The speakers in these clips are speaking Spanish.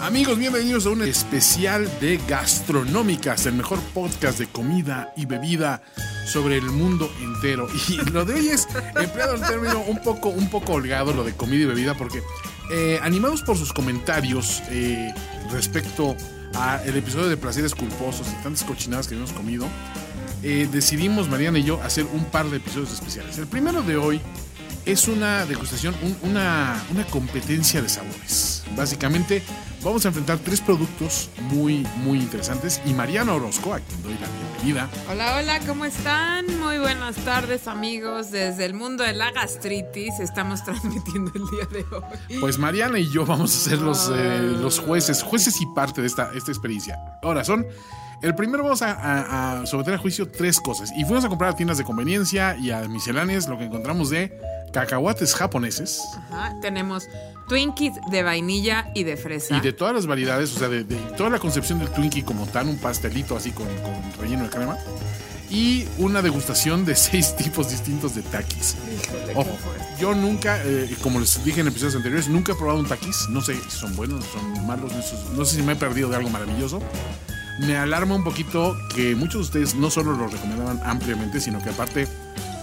Amigos, bienvenidos a un especial de Gastronómicas, el mejor podcast de comida y bebida sobre el mundo entero. Y lo de hoy es empleado un término un poco, un poco holgado, lo de comida y bebida, porque eh, animados por sus comentarios eh, respecto al episodio de Placeres Culposos y tantas cochinadas que hemos comido, eh, decidimos, Mariana y yo, hacer un par de episodios especiales. El primero de hoy es una degustación, un- una, una competencia de sabores. Básicamente, vamos a enfrentar tres productos muy, muy interesantes. Y Mariana Orozco, a quien doy la bienvenida. Hola, hola, ¿cómo están? Muy buenas tardes, amigos. Desde el mundo de la gastritis estamos transmitiendo el día de hoy. Pues Mariana y yo vamos a ser los, eh, los jueces, jueces y parte de esta, esta experiencia. Ahora son. El primero vamos a, a- a someter a juicio tres cosas. Y fuimos a comprar a tiendas de conveniencia y a misceláneas lo que encontramos de cacahuates japoneses Ajá, tenemos Twinkies de vainilla y de fresa. y de todas las variedades, o sea, de, de toda la concepción del Twinkie como tal, un pastelito así con, con relleno de crema. Y una degustación de seis tipos distintos de takis. Híjole, Ojo, yo nunca, eh, como les dije en episodios anteriores, nunca he probado un taquis. No sé si son buenos, son malos, no sé- no sé si me he perdido de algo maravilloso. Me alarma un poquito que muchos de ustedes no solo lo recomendaban ampliamente, sino que aparte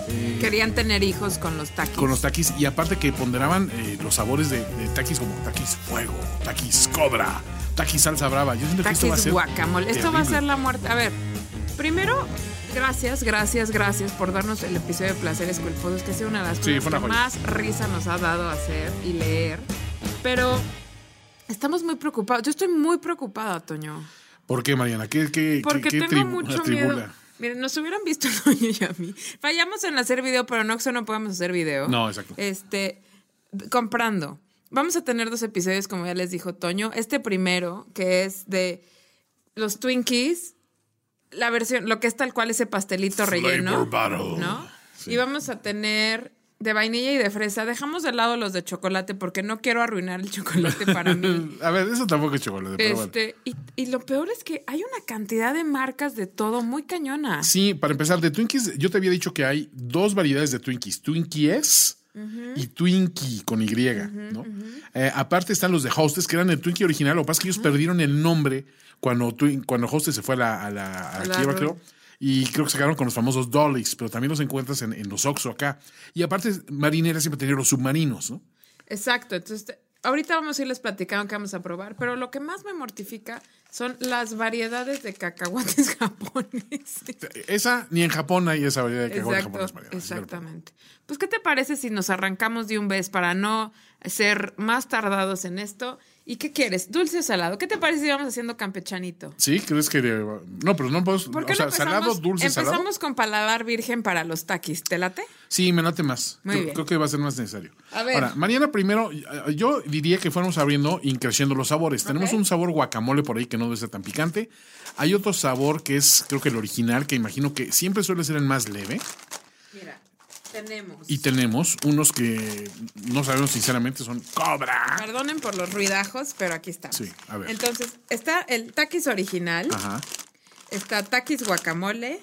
eh, Querían tener hijos con los taquis. con los taquis y aparte que ponderaban eh, los sabores de, de taquis como taquis fuego, taquis cobra, taquis salsa brava. Yo siento que esto va a Taquis ser guacamole. Esto va a ser la muerte. A ver, primero, gracias, gracias, gracias por darnos el episodio de Placeres Culposos, que ha sido una de las Sí, cosas que más risa nos ha dado hacer y leer. Pero estamos muy preocupados. Yo estoy muy preocupada, Toño. ¿Por qué, Mariana? ¿Qué, qué, Porque qué- qué tengo mucho miedo. Miren, nos hubieran visto Toño y a mí. Fallamos en hacer video, pero no que no podemos hacer video. No, exacto. Este, comprando. Vamos a tener dos episodios, como ya les dijo Toño. Este primero, que es de los Twinkies, la versión, lo que es tal cual ese pastelito relleno. Flavor battle. ¿No? Sí. Y vamos a tener de vainilla y de fresa. Dejamos de lado los de chocolate porque no quiero arruinar el chocolate para mí. A ver, eso tampoco es chocolate, pero bueno. Este, y, y lo peor es que hay una cantidad de marcas de todo muy cañona. Sí, para empezar, de Twinkies, yo te había dicho que hay dos variedades de Twinkies, Twinkies y Twinkie con Y, ¿no? Eh, aparte están los de Hostess, que eran el Twinkie original, lo que pasa es que ellos perdieron el nombre cuando, Twin- cuando Hostess se fue a la, a la, a la quiebra, creo. Y creo que se quedaron con los famosos Dollies, pero también los encuentras en, en los Oxxo acá. Y aparte, Marinera siempre tenía los submarinos, ¿no? Exacto. Entonces, ahorita vamos a irles platicando qué vamos a probar, pero lo que más me mortifica son las variedades de cacahuates japoneses. Esa, ni en Japón hay esa variedad de cacahuates Exacto, japoneses, Mariana, exactamente. Pues, ¿qué te parece si nos arrancamos de un vez para no ser más tardados en esto? ¿Y qué quieres? ¿Dulce o salado? ¿Qué te parece si vamos haciendo campechanito? ¿Sí? ¿Crees que.? No, pero no puedo. ¿Por qué O sea, no empezamos, salado, dulce, empezamos salado. con paladar virgen para los taquis? ¿Te late? Sí, me late más. Muy creo, bien. creo que va a ser más necesario. A ver. Ahora, Mariana, primero, yo diría que fuéramos abriendo y creciendo los sabores. Tenemos un sabor guacamole por ahí que no debe ser tan picante. Hay otro sabor que es, creo que el original, que imagino que siempre suele ser el más leve. Mira, tenemos. Y tenemos unos que no sabemos sinceramente, son cobra. Perdonen por los ruidajos, pero aquí está. Sí, a ver. Entonces, está el taquis original, Ajá. está taquis guacamole,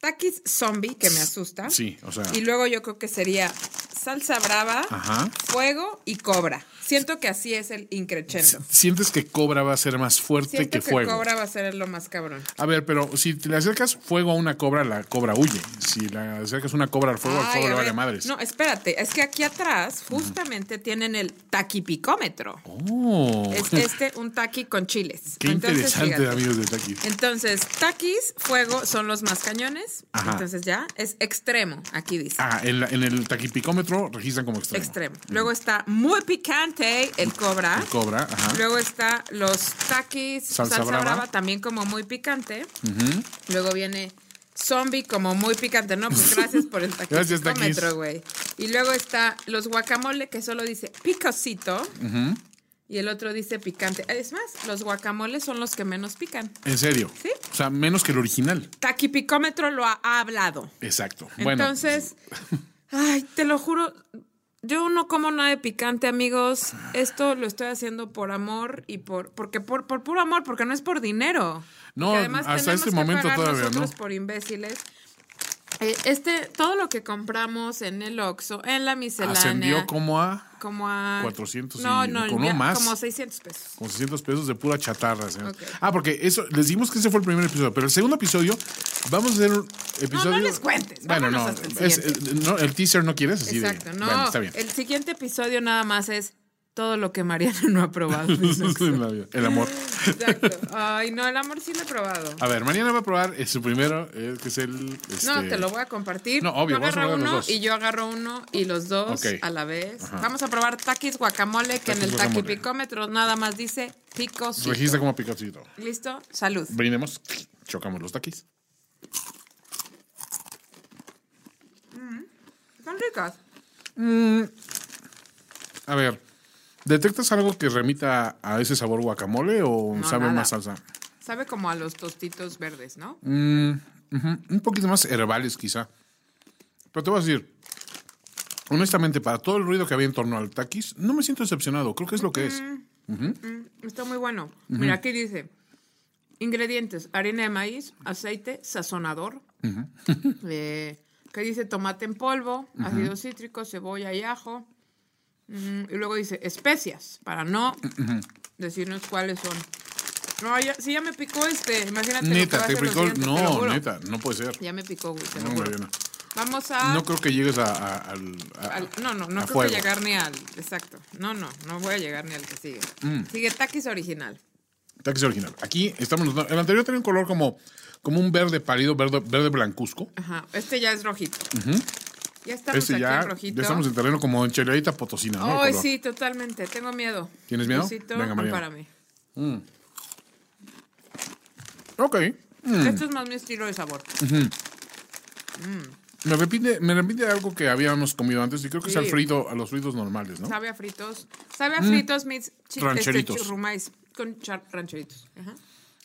taquis zombie, que me asusta. Sí, o sea. Y luego yo creo que sería salsa brava, Ajá. fuego y cobra. Siento que así es el increchendo. Sientes que cobra va a ser más fuerte Siento que que, fuego. cobra va a ser lo más cabrón. A ver, pero si te le acercas fuego a una cobra, la cobra huye. Si le acercas una cobra al fuego, al Ay, fuego a le vale madres. No, espérate, es que aquí atrás justamente tienen el taquipicómetro. Oh, Es este un taqui con chiles. qué Entonces, interesante, fíjate. amigos de Taki. Entonces, taquis, fuego son los más cañones. Ajá. Entonces ya es extremo, aquí dice. Ah, en, la- en el taquipicómetro registran como extremo. Extremo. Luego está muy picante el cobra. El cobra, ajá. Luego está los taquis, Salsa salsa, brava. brava. también como muy picante. Luego viene zombie como muy picante. No, pues gracias por el Gracias, taquis. taquímetro, güey. Y luego está los guacamole que solo dice picosito. y el otro dice picante. Es más, los guacamoles son los que menos pican. En serio. Sí. O sea, menos que el original. Taquipicómetro lo ha, ha hablado. Exacto. Bueno, Entonces, ay, te lo juro, yo no como nada de picante, amigos. Esto lo estoy haciendo por amor y por porque por, por puro amor, porque no es por dinero. No, además hasta este que momento todavía, nosotros ¿no? por imbéciles. Eh, este, todo lo que compramos en el Oxxo, en la miscelánea, ascendió como a como a 400 y- no, no, con ya, más. como 600 pesos. con 600 pesos de pura chatarra. señor. Ah, porque eso, les dijimos que ese fue el primer episodio, pero el segundo episodio, vamos a hacer un episodio... les cuentes, Bueno, no, hasta el es- eh, no, el teaser no quieres, así de- Exacto, no. Bueno, está bien. El siguiente episodio nada más es todo lo que Mariana no ha probado. el amor. Exacto. Ay, no, el amor sí lo he probado. A ver, mañana va a probar eh, su primero, eh, que es el... No, este, te lo voy a compartir. No, obvio, Tú agarra uno y yo agarro uno y los dos a la vez. Vamos a probar taquis guacamole, que en el guacamole. taquipicómetro nada más dice picosito. Registra como picacito. ¿Listo? Salud. Brindemos, chocamos los taquis. Están ricas. A ver, ¿detectas algo que remita a ese sabor guacamole o No, sabe nada. más salsa? Sabe como a los tostitos verdes, ¿no? Mm, Un poquito más herbales, quizá. Pero te voy a decir, honestamente, para todo el ruido que había en torno al taquis, no me siento decepcionado. Creo que es lo que es. Mm, está muy bueno. Mira, aquí dice: ingredientes: harina de maíz, aceite, sazonador. Eh, que dice tomate en polvo, ácido cítrico, cebolla y ajo. Mm, y luego dice especias, para no decirnos cuáles son. No, ya, sí, ya me picó este. Imagínate. Neta, te picó. te No, juro. neta, no puede ser. Ya me picó, güey, te No, juro. Mariana. Vamos a. No creo que llegues a, a- al. a- Al- no, no, no creo fuego. que llegar ni al. Exacto. No, no, no voy a llegar ni al que sigue. Mm. Sigue Takis original. Taquis original. Aquí estamos. El anterior tenía un color como, como un verde pálido, verde, verde blancuzco. Ajá. Este ya es rojito. Ya estamos Este aquí ya, en rojito. ya estamos en terreno como en cheladita potosina, ¿no? Ay, sí, totalmente. Tengo miedo. ¿Tienes miedo? Luisito, Venga, Mariana. ampárame. Ok. Mm. Esto es más mi estilo de sabor. Me repite, me repite algo que habíamos comido antes y creo que es Sí. al frito, a los fritos normales, ¿no? Sabe a fritos. Sabe a fritos, mis chi- Rancheritos. Este, churrumais con char- rancheritos. Ajá.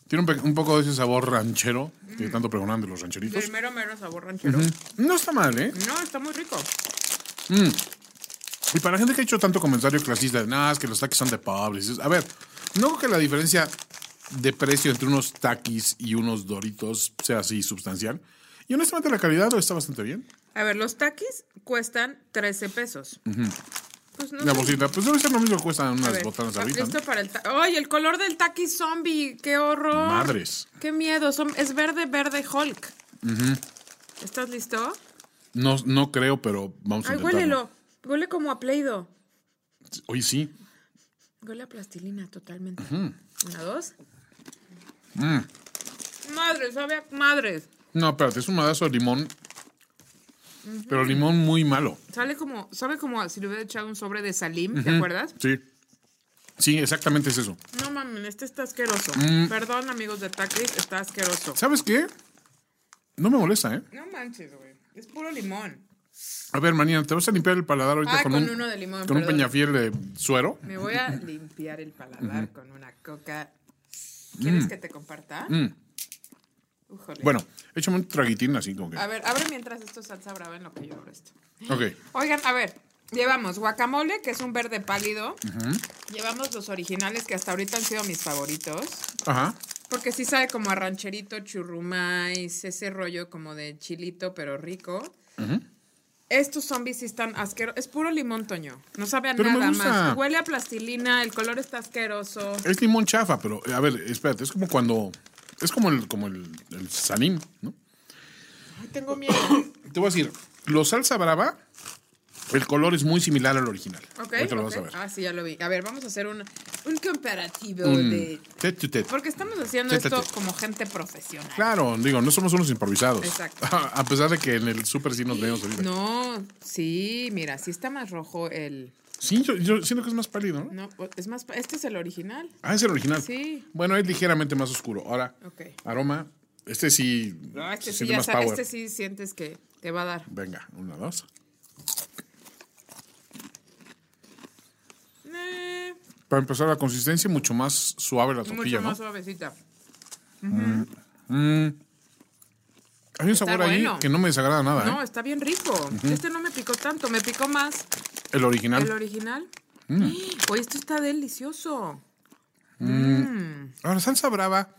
Tiene un, poco de ese sabor ranchero que tanto pregonan de los rancheritos. Del mero, mero sabor ranchero. No está mal, ¿eh? No, está muy rico. Y para la gente que ha hecho tanto comentario clasista de nada, es que los taquis son de pobres. es- A ver, no creo que la diferencia de precio entre unos taquis y unos doritos sea así sustancial. Y honestamente la calidad está bastante bien. A ver, los taquis cuestan 13 pesos. Pues no La sé. pues debe ser lo mismo que cuestan A unas ver, botanas ah, ahorita. listo para el ¡Ay, el color del taqui zombie! ¡Qué horror! Madres. ¡Qué miedo! Son- es verde, verde Hulk. ¿Estás listo? No, no creo, pero vamos a Ay, intentarlo. huélelo. Huele como a Play-Doh. Hoy sí. Huele a plastilina totalmente. Mm. Una, dos. Madre, sabe a madres. No, espérate, es un madazo de limón. Pero limón muy malo. Sale como, sabe como si le hubiera echado un sobre de salim, ¿te Mm. acuerdas? Sí. Sí, exactamente es eso. No mames, este está asqueroso. Mm. Perdón, amigos de Takis, está asqueroso. ¿Sabes qué? No me molesta, ¿eh? No manches, güey. Es puro limón. A ver, Manía, te vas a limpiar el paladar ahorita Ah, con, con un, uno de limón, con un peñafiel de suero. Me voy a limpiar el paladar con una coca. ¿Quieres que te comparta? Bueno, échame un traguitín así como que. A ver, abre mientras esto es salsa brava en lo que yo abro esto. Ok. Oigan, a ver, llevamos guacamole, que es un verde pálido. Llevamos los originales, que hasta ahorita han sido mis favoritos. Ajá. Porque sí sabe como a rancherito, churrumais, ese rollo como de chilito, pero rico. Estos zombies sí están asquerosos. Es puro limón, Toño. No sabe a Pero nada más. Huele a plastilina, el color está asqueroso. Es limón chafa, pero a ver, espérate, es como cuando. Es como el, como el, el salim, ¿no? Ay, tengo miedo. Te voy a decir, los salsa brava, el color es muy similar al original. Ok. Ahorita lo ok. vas a ver. Ah, sí, ya lo vi. A ver, vamos a hacer un, un comparativo Mm. de. Tet tet. Porque estamos haciendo esto como gente profesional. Claro, digo, no somos unos improvisados. Exacto. A pesar de que en el súper sí nos vemos ahorita. No, sí, mira, sí está más rojo el. Sí, yo, yo siento que es más pálido, ¿no? No, es más. Este es el original. Ah, es el original. Sí. Bueno, es ligeramente más oscuro. Ahora, aroma, este sí No, este sí, más power. este sí sientes que te va a dar. Venga, una, dos. Eh, Para empezar, la consistencia mucho más suave la Mucho tortilla, ¿no? más suavecita. Hay un sabor ahí que no me desagrada nada, No, ¿eh? está bien rico. Este no me picó tanto, me picó más El original. el original. Mm. Oye, esto está delicioso. Ahora, salsa brava,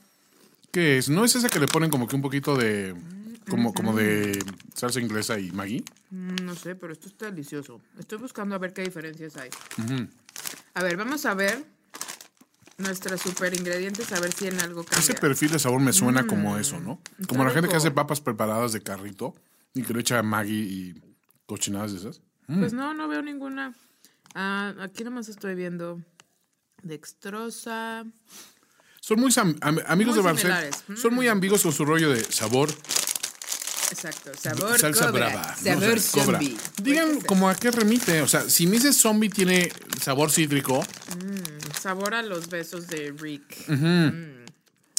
¿qué es? ¿No es esa que le ponen como que un poquito de... como, como de salsa inglesa y Maggi? Mm, No sé, pero esto está delicioso. Estoy buscando a ver qué diferencias hay. A ver, vamos a ver nuestros super ingredientes, a ver si en algo cambia. Ese perfil de sabor me suena como eso, ¿no? Como la gente que hace papas preparadas de carrito y que le echa Maggi y cochinadas de esas. Pues no, no veo ninguna. Ah, aquí nomás estoy viendo dextrosa. Son muy am- amigos Muy de Barcel. Mm. Son muy ambiguos con su rollo de sabor. Exacto, sabor salsa cobra. brava. ¿no? Sabor O sea, cobra. zombie. Digan Puede ser. como a qué remite. O sea, si me dices zombie tiene sabor cítrico, Sabor a los besos de Rick. Mm.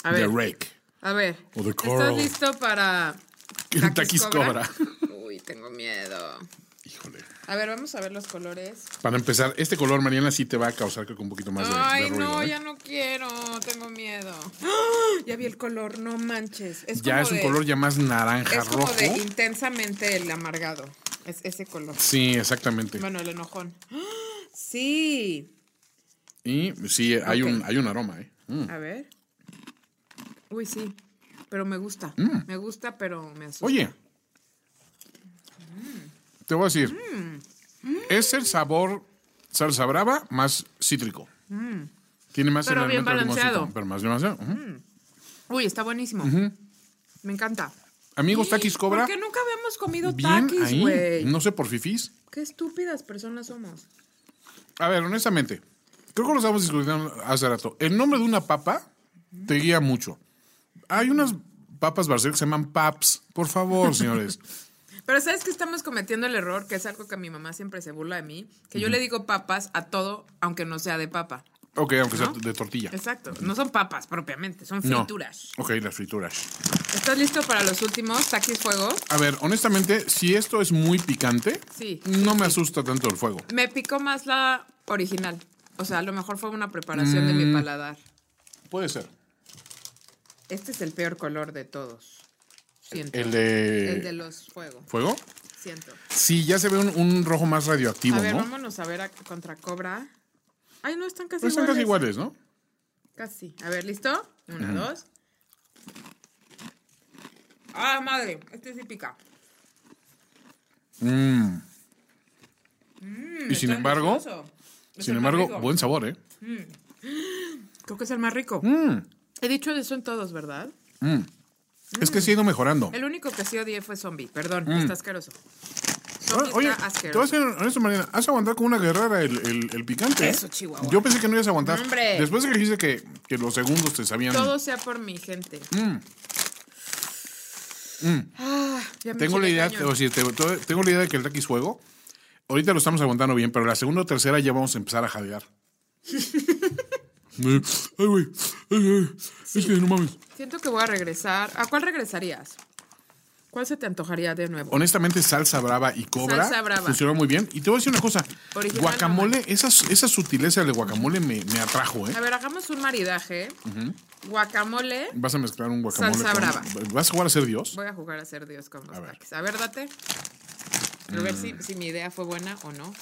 A de ver, rake. a ver. O de ¿Estás listo para Taquis cobra. Uy, tengo miedo. Híjole. A ver, vamos a ver los colores. Para empezar, este color, Mariana, sí te va a causar que un poquito más de, de Ay, ruido. no, ¿eh? ya no quiero, tengo miedo. ¡Ah! Ya vi el color, no manches. Es Ya como es un de- color ya más naranja Es como rojo. de intensamente el amargado. Es ese color. Sí, exactamente. Bueno, el enojón. ¡Ah! Sí. Y sí, hay, un, hay un aroma, ¿eh? Mm. A ver. Uy, sí. Pero me gusta. Me gusta, pero me asusta. Oye, te voy a decir, es el sabor salsa brava más cítrico. Tiene más Mm. Pero bien balanceado. Pero más demasiado. Ujú. Uy, está buenísimo. Me encanta. Amigos, Takis Cobra, ¿Por qué nunca habíamos comido taquis, güey? No sé por fifís. Qué estúpidas personas somos. A ver, honestamente, creo que lo estábamos discutiendo hace rato. El nombre de una papa te guía mucho. Hay unas papas Barcel que se llaman paps. Por favor, señores. Pero ¿sabes que estamos cometiendo el error? Que es algo que mi mamá siempre se burla de mí. Que yo le digo papas a todo, aunque no sea de papa. ok, aunque sea ¿No? de tortilla. Exacto. No son papas propiamente, son No. frituras. Ok, las frituras. ¿Estás listo para los últimos taquis fuego? A ver, honestamente, si esto es muy picante, Sí, no me asusta tanto el fuego. Me picó más la original. O sea, a lo mejor fue una preparación de mi paladar. Puede ser. Este es el peor color de todos. Siento. El de, El de los fuego. fuego. Siento. Sí, ya se ve un, un rojo más radioactivo, A ver, ¿no? vámonos a ver a- contra Cobra. Ay, no, están casi Pero están iguales. casi iguales, ¿no? Casi. A ver, ¿listo? Una, dos. Ah, madre. Este sí pica. Mm. y sin embargo, delicioso. Sin embargo, buen sabor, ¿eh? Creo que es el más rico. Mm, He dicho eso en todos, ¿verdad? mm. Es que se ha ido mejorando. El único que sí odié fue zombie. Perdón, Mm. está asqueroso. Zombie Oye, está te voy a asqueroso. ser honesto, Mariana. Has aguantado como una guerrera el, el- el picante. ¿eh? Eso, Chihuahua. Yo pensé que no ibas a aguantar. Hombre. Después de que dijiste que, que los segundos te sabían. Todo sea por mi gente. Mm. Ah, ya me Tengo la idea, cañón. o sea, te- te- tengo la idea de que el taquis fuego, ahorita lo estamos aguantando bien, pero la segunda o tercera ya vamos a empezar a jadear. Ay, güey. Ay, ay, Es que no mames. Siento que voy a regresar. ¿A cuál regresarías? ¿Cuál se te antojaría de nuevo? Honestamente, salsa brava y cobra Salsa brava. funcionó muy bien. Y te voy a decir una cosa. Original guacamole, esa, esa sutileza del guacamole me, me atrajo, ¿eh? A ver, hagamos un maridaje. Guacamole. Vas a mezclar un guacamole. Salsa con- brava. ¿Vas a jugar a ser Dios? Voy a jugar a ser Dios con los A ver. taquis. A ver, date. A ver si, si mi idea fue buena o no.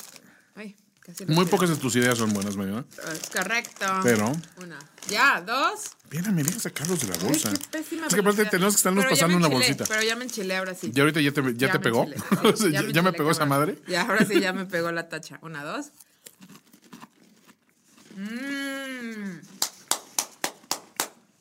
Ay, casi Muy pocas de tus ideas son buenas, Mariana. Es correcto. Pero- Una. Ya, dos. Bien, me dejas sacarlos de la bolsa. Ay, qué pésima es que aparte tenemos que estarnos Pero ya pasando una bolsita. Pero ya me enchilé ahora sí. ¿Ya ahorita ya te, ya te me pegó? enchilé, O sea, sí, ¿Ya, me ya pegó esa madre? Ya, ahora sí ya me pegó la tacha. Una, dos. Mmm.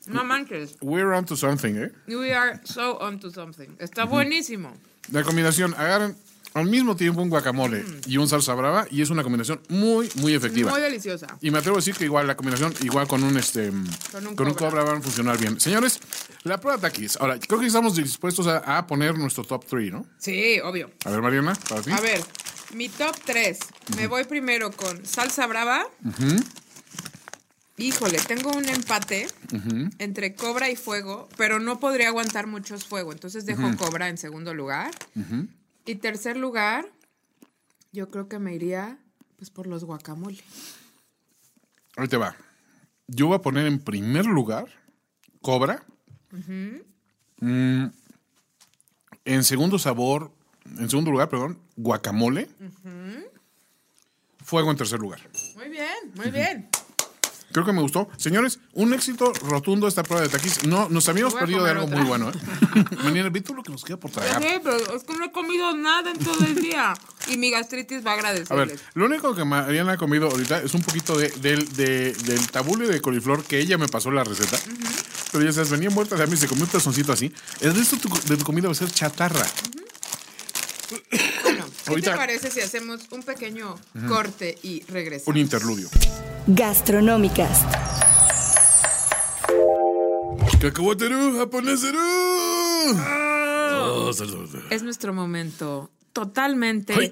No manches. We're on to something, ¿eh? We are so onto something. Está buenísimo. La combinación, agarran al mismo tiempo un guacamole y un salsa brava y es una combinación muy, muy efectiva. Mm. Muy deliciosa. Y me atrevo a decir que igual la combinación, igual con un este Con un con un cobra. van a funcionar bien. Señores, la prueba de taquis. Ahora, creo que estamos dispuestos a, a poner nuestro top 3, ¿no? Sí, obvio. A ver, Mariana, para ti. A ver, mi top 3. Me voy primero con salsa brava. Híjole, tengo un empate entre cobra y fuego, pero no podría aguantar muchos fuego, entonces dejo cobra en segundo lugar. Y tercer lugar, yo creo que me iría pues por los guacamole. Ahí te va. Yo voy a poner en primer lugar Cobra. Mm, en segundo sabor, en segundo lugar, perdón, Guacamole. Fuego en tercer lugar. Muy bien, muy bien. Creo que me gustó. Señores, un éxito rotundo esta prueba de taquis. No, nos habíamos perdido de algo otra. muy bueno. ¿eh? Mañana, todo lo que nos queda por tragar. Sí, pero es que no he comido nada en todo el día. Y mi gastritis va a A ver, agradecerles. lo único que Mariana ha comido ahorita es un poquito de, del, de- del tabule de coliflor que ella me pasó la receta. Pero ya sabes, venía muerta de hambre y se comió un pezoncito así. El resto de tu, de tu comida va a ser chatarra. Bueno, ¿Qué te parece si hacemos un pequeño corte y regresamos? Un interludio. Gastronómicas. Ah. Oh, es nuestro momento totalmente. Con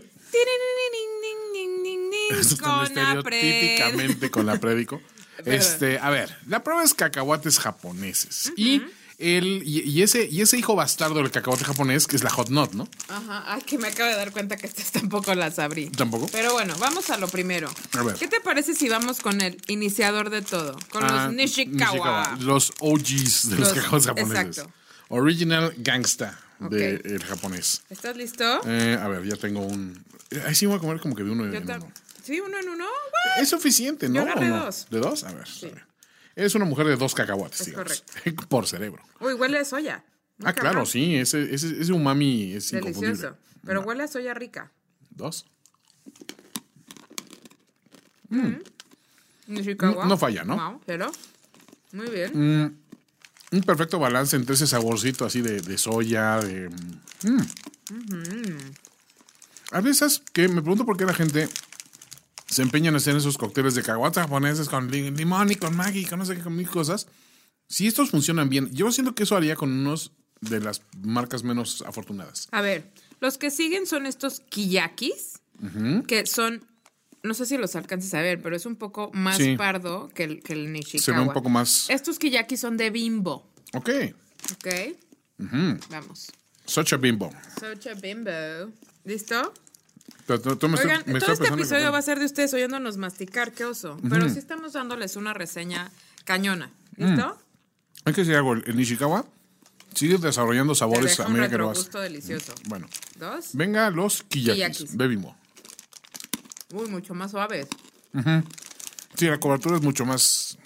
con la prédico. este, a ver, la prueba es cacahuates japoneses. Y el, y, y ese, y ese hijo bastardo del cacahuate japonés, que es la hot nut, ¿no? Ajá, ay, que me acabo de dar cuenta que estas tampoco las abrí. ¿Tampoco? Pero bueno, vamos a lo primero. A ver. ¿Qué te parece si vamos con el iniciador de todo? Con Ah, los Nishikawa. Los OGs de los, Los- cacahuates japoneses. exacto. Original gangsta del japonés. ¿Estás listo? Eh, a ver, ya tengo un. Ahí sí voy a comer como que de uno Yo en uno. Sí, uno en uno. What? Es suficiente, ¿no? agarré ¿O no? dos. ¿De dos? A ver. a ver. Eres una mujer de dos cacahuates, Es digamos. correcto. Por cerebro. Uy, huele a soya. Muy Ah, claro, sí. Ese, ese, ese umami es inconfundible. Delicioso. Pero huele a soya rica. Dos. Nishikawa. No- no falla, ¿no? Wow, pero. Muy bien. Un perfecto balance entre ese saborcito así de, de soya, de... mm. A veces que me pregunto por qué la gente se empeña en hacer esos cócteles de cacahuates japoneses con li- limón y con Maggi, con no sé qué, con mil cosas. Si estos funcionan bien, yo siento que eso haría con unos de las marcas menos afortunadas. A ver, los que siguen son estos kiyakis, que son, no sé si los alcances a ver, pero es un poco más Sí. pardo que el, que el Nishikawa. Se ve un poco más... Estos kiyakis son de bimbo, Ok. ¿ok? Vamos. Such a bimbo. Socha bimbo. ¿Listo? Me Oigan, me todo este que- episodio va a ser de ustedes oyéndonos masticar, qué oso. Pero sí estamos dándoles una reseña cañona. ¿Listo? Hay que decir algo, el Nishikawa sigue desarrollando sabores a medida que lo hace. retrogusto delicioso. Bueno, Dos. venga los kiyakis. Bimbo. Uy, mucho más suaves. Sí, la cobertura es mucho más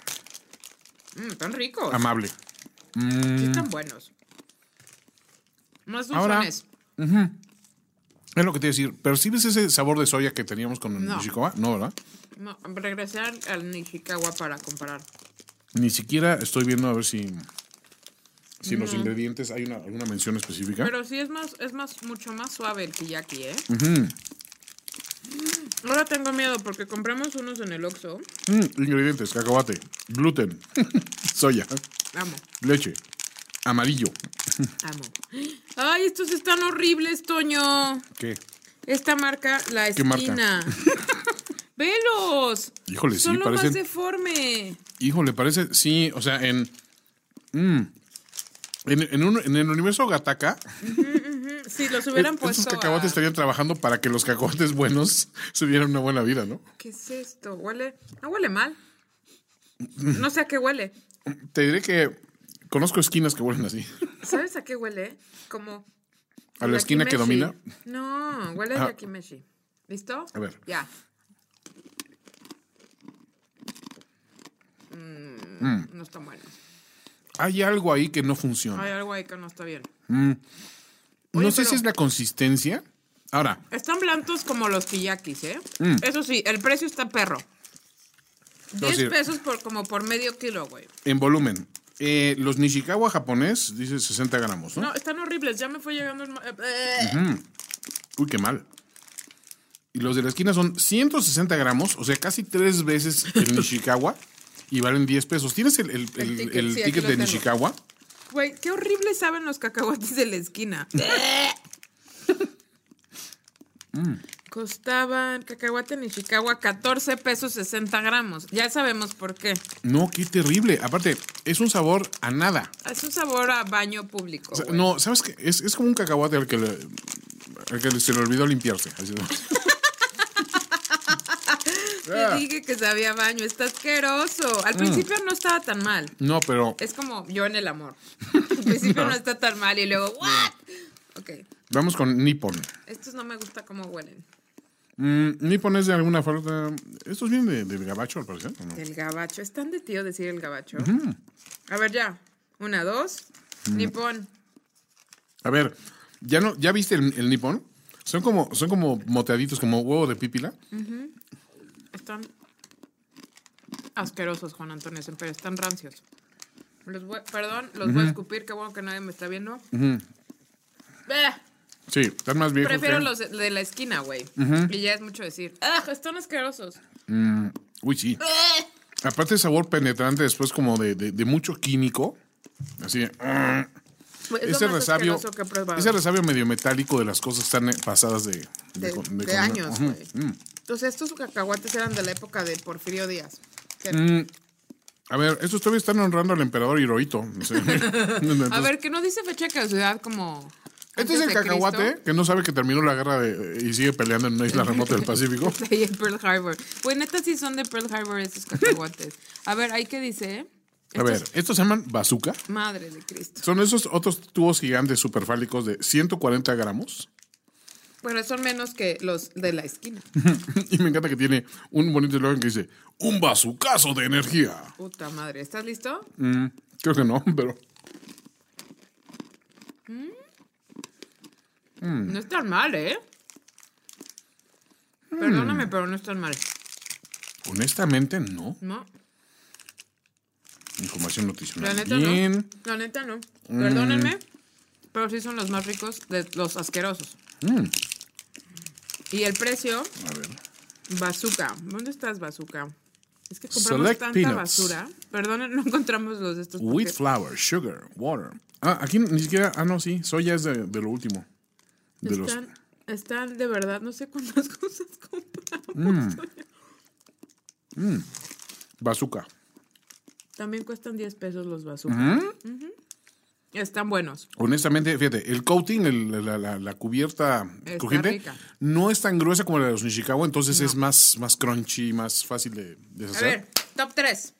Mm, están ricos. amable. Sí están buenos. Más Ahora- dulzones. Es lo que te iba a decir. ¿Percibes ese sabor de soya que teníamos con el No. Nishikawa? No, ¿verdad? No, regresé al, Nishikawa para comparar. Ni siquiera estoy viendo a ver si, si en los ingredientes hay una, alguna mención específica. Pero sí es más, es más, mucho más suave el kiyaki, ¿eh? Ahora tengo miedo porque compramos unos en el Oxxo. Mm, ingredientes, cacahuate, gluten, soya, Amo, leche, amarillo. Amo. Ay, estos están horribles, Toño. ¿Qué? Esta marca, la esquina. ¡Velos! Híjole, sí, Son lo más parecen- deforme. Híjole, parece, sí, o sea, en... mm, en, en un- en el universo Gataka, Si los hubieran estos puesto. cacahuates a- estarían trabajando para que los cacahuates buenos se dieran una buena vida, ¿no? ¿Qué es esto? Huele. No huele mal. No sé a qué huele. Te diré que conozco esquinas que huelen así. ¿Sabes a qué huele? Como. ¿A la esquina que domina? No, huele a Ah. yakimeshi. ¿Listo? A ver. Ya. Mm, No está bueno. Hay algo ahí que no funciona. Hay algo ahí que no está bien. no Oye, sé si es la consistencia. Ahora, Están blancos como los kiyakis, ¿eh? Mm. Eso sí, el precio está perro. 10 sí. pesos por como por medio kilo, güey. en volumen. Eh, los Nishikawa japonés, dice 60 gramos, ¿no? No, están horribles. Ya me fue llegando el... ma- eh, Uy, qué mal. Y los de la esquina son 160 gramos, o sea, casi tres veces el Nishikawa. Y valen 10 pesos. ¿Tienes el, el- el- El ticket, sí, de tengo. Nishikawa? Güey, qué horrible saben los cacahuates de la esquina. Costaban cacahuate en Ishikawa 14 pesos 60 gramos. Ya sabemos por qué. No, qué terrible. Aparte, es un sabor a nada. Es un sabor a baño público. O sea, güey. no, ¿sabes qué? Es, es como un cacahuate al que, le, al que se le olvidó limpiarse. Así, ¿no? Ah. Te dije que sabía baño, está asqueroso. Al principio no estaba tan mal. No, pero Es como yo en el amor. Al principio no, está tan mal y luego, ¿what? Ok. vamos con Nippon. Estos no me gusta cómo huelen. Mm, Nippon es de alguna forma. Estos vienen de, del gabacho, al parecer. ¿o no? El gabacho. Es tan de tío decir el gabacho. A ver, ya. Una, dos. Nippon. A ver, ¿ya no, ya viste el, el Nippon? Son como, son como moteaditos, como huevo de pípila. Están asquerosos, Juan Antonio, pero están rancios. Los voy- perdón, los voy a escupir. Qué bueno que nadie me está viendo. Sí, están más viejos. Prefiero que- los de la esquina, güey. Y ya es mucho decir. ¡Ah! Están asquerosos. Uy, sí. Aparte, sabor penetrante después, como de, de- de mucho químico. Así. de, mm. Es ese resabio. Ese resabio medio metálico de las cosas tan eh, pasadas de. de, años, güey. Entonces, estos cacahuates eran de la época de Porfirio Díaz. Mm. A ver, estos todavía están honrando al emperador Hirohito. No sé. A ver, que no dice fecha de caducidad como. Este es el cacahuate Cristo. que no sabe que terminó la guerra de- y sigue peleando en una isla remota del Pacífico. Ahí en Pearl Harbor. Pues neta sí son de Pearl Harbor esos cacahuates. A ver, ahí qué dice. A ver, estos se llaman bazooka. Madre de Cristo. Son esos otros tubos gigantes superfálicos de 140 gramos. Bueno, son menos que los de la esquina. y me encanta que tiene un bonito eslogan que dice: Un bazucazo de energía. Puta madre. ¿Estás listo? Mm, creo que no, pero. No es tan mal, ¿eh? Perdóname, pero no es tan mal. Honestamente, no. No, Información la nutricional. neta Bien. no. La neta no. Perdónenme, pero sí son los más ricos de los asquerosos. Y el precio, A ver. bazooka. ¿Dónde estás, bazooka? Es que compramos Select tanta peanuts. basura. Perdonen, no encontramos los de estos. Wheat flour, sugar, water. Ah, aquí ni siquiera. Ah, no, sí. Soya es de, de lo último. De los. Están, están de verdad, no sé cuántas cosas compramos. Bazooka. También cuestan 10 pesos los bazooka. Ujú. Están buenos. Honestamente, fíjate, el coating, el- la, la- la cubierta crujiente, no es tan gruesa como la de los Nishikawa, entonces es más, más crunchy, más fácil de A deshacer. ver, top 3.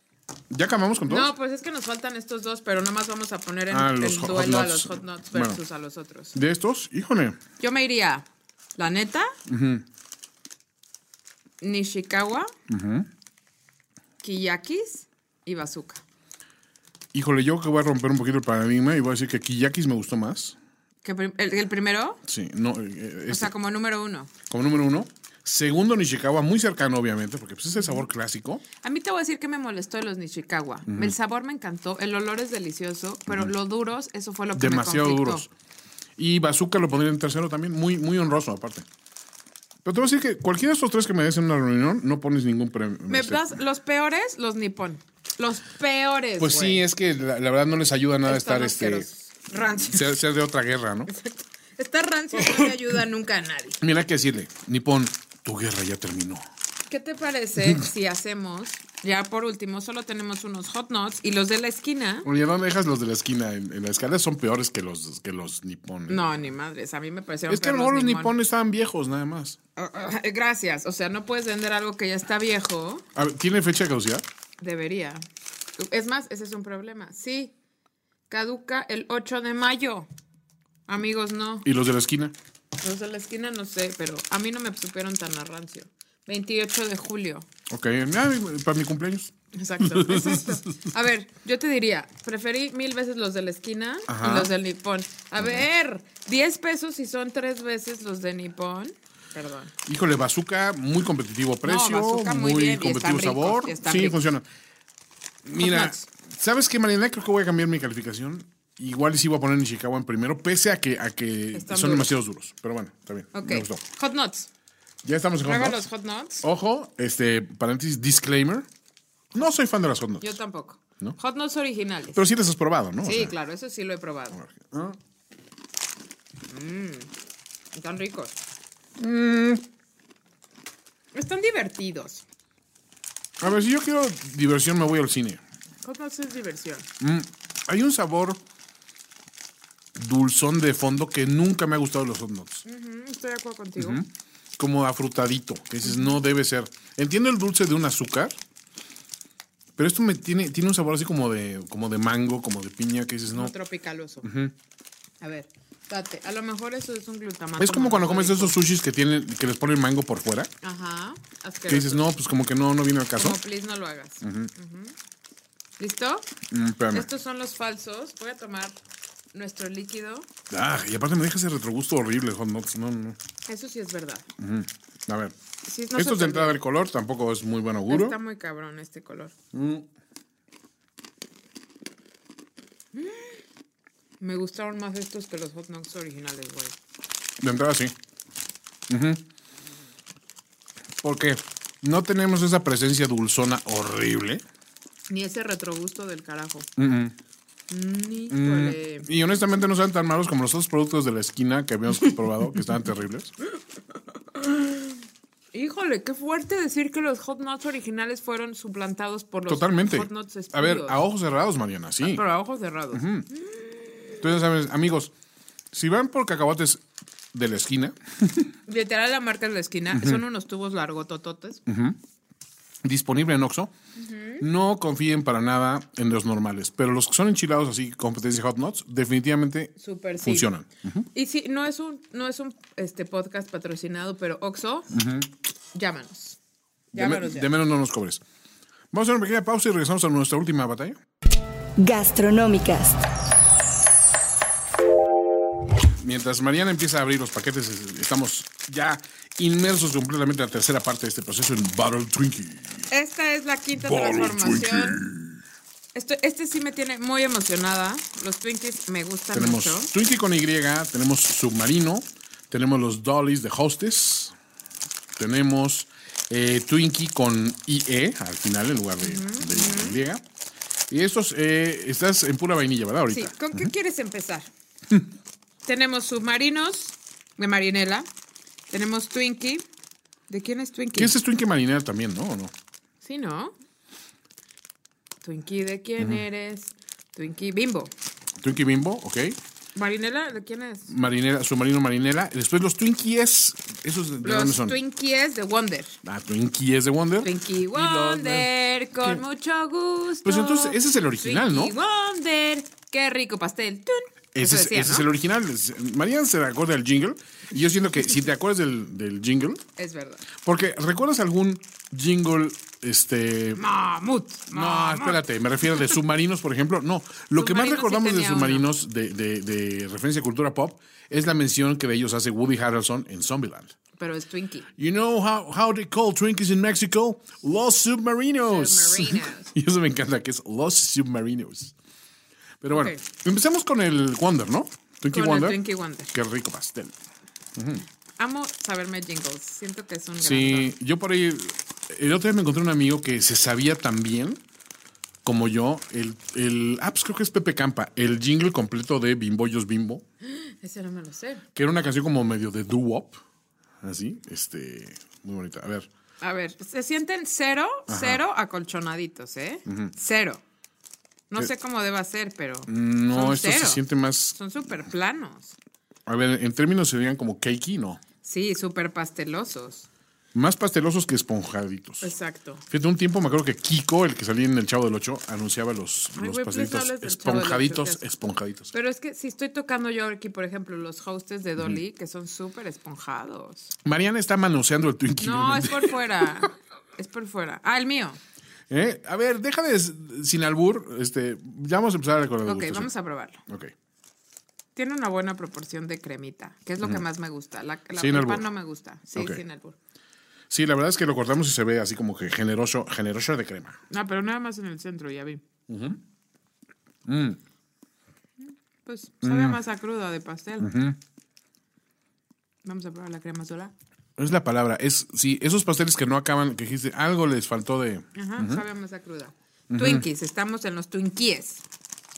¿Ya acabamos con todos? No, pues es que nos faltan estos dos, pero nada más vamos a poner en, Ah, hot- duelo hot a los hot nuts Bueno. versus a los otros. De estos, híjole. Yo me iría, la neta, Nishikawa, Kiyakis y Bazooka. Híjole, yo que voy a romper un poquito el paradigma y voy a decir que Kiyakis me gustó más. Que el, el primero, Sí, no, eh, o este, sea, como número uno. como número uno. Segundo, Nishikawa, muy cercano, obviamente, porque pues, es el sabor clásico. A mí te voy a decir que me molestó de los Nishikawa. El sabor me encantó, el olor es delicioso, pero lo duros, eso fue lo que Demasiado me conflictó. duros. Y Bazooka lo pondría en tercero también, muy, muy honroso aparte. Pero te voy a decir que cualquiera de estos tres que me des en una reunión, no pones ningún premio. Me das los peores, los Nippon. Los peores. Pues sí, es que la, la verdad no les ayuda nada estar este. Rancios. ser, ser de otra guerra, ¿no? Estar rancio no le ayuda nunca a nadie. Mira hay que decirle, Nippon, tu guerra ya terminó. ¿Qué te parece si hacemos, ya por último, solo tenemos unos hot nuts y los de la esquina? Oye, ¿dónde dejas los de la esquina? En, en la escalera son peores que los, que los Nippon. ¿eh? No, ni madres, a mí me parecieron Es que a lo mejor los Nippon. Nippon estaban viejos, nada más. Ah, ah, Gracias, o sea, no puedes vender algo que ya está viejo. A ver, ¿Tiene fecha de caducidad? Debería. Es más, ese es un problema. Sí, caduca el 8 de mayo. Amigos, no. ¿Y los de la esquina? Los de la esquina no sé, pero a mí no me supieron tan a rancio. 28 de julio. Ok, ah, para mi cumpleaños. Exacto. A ver, yo te diría, preferí mil veces los de la esquina Ajá. y los del Nippon. A ver, 10 pesos si son tres veces los de Nippon. Perdón. Híjole, bazooka, muy competitivo precio, Bazooka muy muy, bien y competitivo sabor. ricos, y están sí, funciona. Mira. ¿sabes qué, Mariana? Creo que voy a cambiar mi calificación. Igual sí voy a poner Nishikawa en primero, pese a que, a que Están son duros. demasiado duros. Pero bueno, está bien. Ok. Me gustó. Hot Nuts. Ya estamos en hot nuts. los Hot Nuts. Ojo, este, paréntesis, disclaimer. No soy fan de las hot nuts. Yo tampoco. ¿No? Hot Nuts originales. Pero sí las has probado, ¿no? O sí, sea, claro, eso sí lo he probado. ah, Están ricos. Mm. Están divertidos. A ver, si yo quiero diversión, me voy al cine. Hot Nuts es diversión. Mm, hay un sabor dulzón de fondo que nunca me ha gustado los hot nuts. Ujú, estoy de acuerdo contigo. como afrutadito. Que dices, no debe ser. Entiendo el dulce de un azúcar, pero esto me tiene, tiene un sabor así como de, como de mango, como de piña, que dices, no. No tropicaloso. A ver, date. A lo mejor eso es un glutamato. Es como cuando comes esos sushis que tienen, que les ponen mango por fuera. Ajá. Que dices, no, pues como que no, no viene al caso. Como please no lo hagas. ¿Listo? Mm. Estos son los falsos. Voy a tomar nuestro líquido. Ah, y aparte me deja ese retrogusto horrible, hot nuts. No, no. Eso sí es verdad. A ver. Sí, no Esto es de entrada del color, tampoco es muy buen auguro. Está muy cabrón este color. Mm. Mm. Me gustaron más estos que los hot dogs originales, güey. De entrada sí. Porque no tenemos esa presencia dulzona horrible. Ni ese retrogusto del carajo. Mm, Mm. Y honestamente no saben tan malos como los otros productos de la esquina que habíamos probado, que estaban terribles. Híjole, qué fuerte decir que los hot nuts originales fueron suplantados por los Totalmente. hot nuts A ver, a ojos cerrados, Mariana, sí. Pero a ojos cerrados. Entonces, sabes, amigos, si van por cacahuates de la esquina, Literal, la marca de la esquina son unos tubos largotototes. Disponible en Oxxo, no confíen para nada en los normales. Pero los que son enchilados así, competencia hot nuts, definitivamente sí. funcionan. Y sí, no es un, no es un este, podcast patrocinado, pero Oxo, llámanos. De, me- Llámanos ya. de menos no nos cobres. Vamos a hacer una pequeña pausa y regresamos a nuestra última batalla. Gastronómicas. Mientras Mariana empieza a abrir los paquetes, es- estamos ya inmersos completamente en la tercera parte de este proceso en Battle Twinkie. Esta es la quinta Bottle transformación. Esto, este sí me tiene muy emocionada. Los Twinkies me gustan Tenemos mucho. Twinkie con Y, tenemos Submarino, tenemos los Dollies de Hostess, tenemos eh, Twinkie con IE al final en lugar de, de Y. Y estos, eh, estás en pura vainilla, ¿verdad? Sí, Ahorita. ¿con qué quieres empezar? Tenemos submarinos de marinela. Tenemos Twinkie. ¿De quién es Twinkie? Ese es Twinkie marinera también, ¿no? ¿O no? Sí, ¿no? Twinkie, ¿de quién eres? Twinkie Bimbo. Twinkie Bimbo, ok. ¿Marinela? ¿De quién es? Marinera, submarino marinera. Después los Twinkies, esos de dónde Los son? Twinkies de Wonder. Ah, Twinkies de Wonder. Twinkie Wonder, con ¿Qué? mucho gusto. Pues entonces, ese es el original, ¿no? Twinkie Wonder, qué rico pastel. Tun. Ese, es, decía, ese ¿no? es el original. Mariana se acuerda del jingle. Y yo siento que si te acuerdas del, del jingle, Es verdad. porque ¿recuerdas algún jingle, este... Mamut. No, mamut. espérate, me refiero de submarinos, por ejemplo. No, lo que más Submarinos sí recordamos de submarinos de, de, de referencia a cultura pop es la mención que de ellos hace Woody Harrelson en Zombieland. Pero es Twinkie. You know how, how they call Twinkies in Mexico? Los submarinos. Submarinos. y eso me encanta, que es los submarinos. Pero bueno, empecemos con el Wonder, ¿no? Twinkie Con el Wonder. Twinkie Wonder. Qué rico pastel. Amo saberme jingles. Siento que es un gran Sí, yo por ahí. El otro día me encontré un amigo que se sabía tan bien como yo. El, el ah, pues creo que es Pepe Campa. El jingle completo de Bimbollos Bimbo. Ese no me lo sé. Que era una canción como medio de doo-wop. Así, este. Muy bonita. A ver. A ver, se sienten cero, cero acolchonaditos, ¿eh? Cero. No sé cómo deba ser, pero. No, son esto se siente más. Son súper planos. A ver, en términos serían como cakey, ¿no? Sí, súper pastelosos. Más pastelosos que esponjaditos. Exacto. Fíjate, un tiempo me acuerdo que Kiko, el que salía en el Chavo del Ocho, anunciaba los, Ay, los güey, please pastelitos Ocho, esponjaditos, esponjaditos. Pero es que si estoy tocando yo aquí, por ejemplo, los hostes de Dolly, que son súper esponjados. Mariana está manoseando el Twinkie. No, es por fuera. es por fuera. Ah, el mío. ¿Eh? A ver, deja de sin albur, este, ya vamos a empezar con la Ok, vamos a probarlo. Ok. Tiene una buena proporción de cremita, que es lo que más me gusta. La, la Sin albur. no me gusta. Sí, sin albur. Sí, la verdad es que lo cortamos y se ve así como que generoso, generoso de crema. No, pero nada más en el centro, ya vi. Mm. Pues sabe más a cruda de pastel. Vamos a probar la crema sola. Es la palabra, es sí, esos pasteles que no acaban, que dijiste, algo les faltó de. Ajá, sabe más a cruda. Twinkies, estamos en los Twinkies.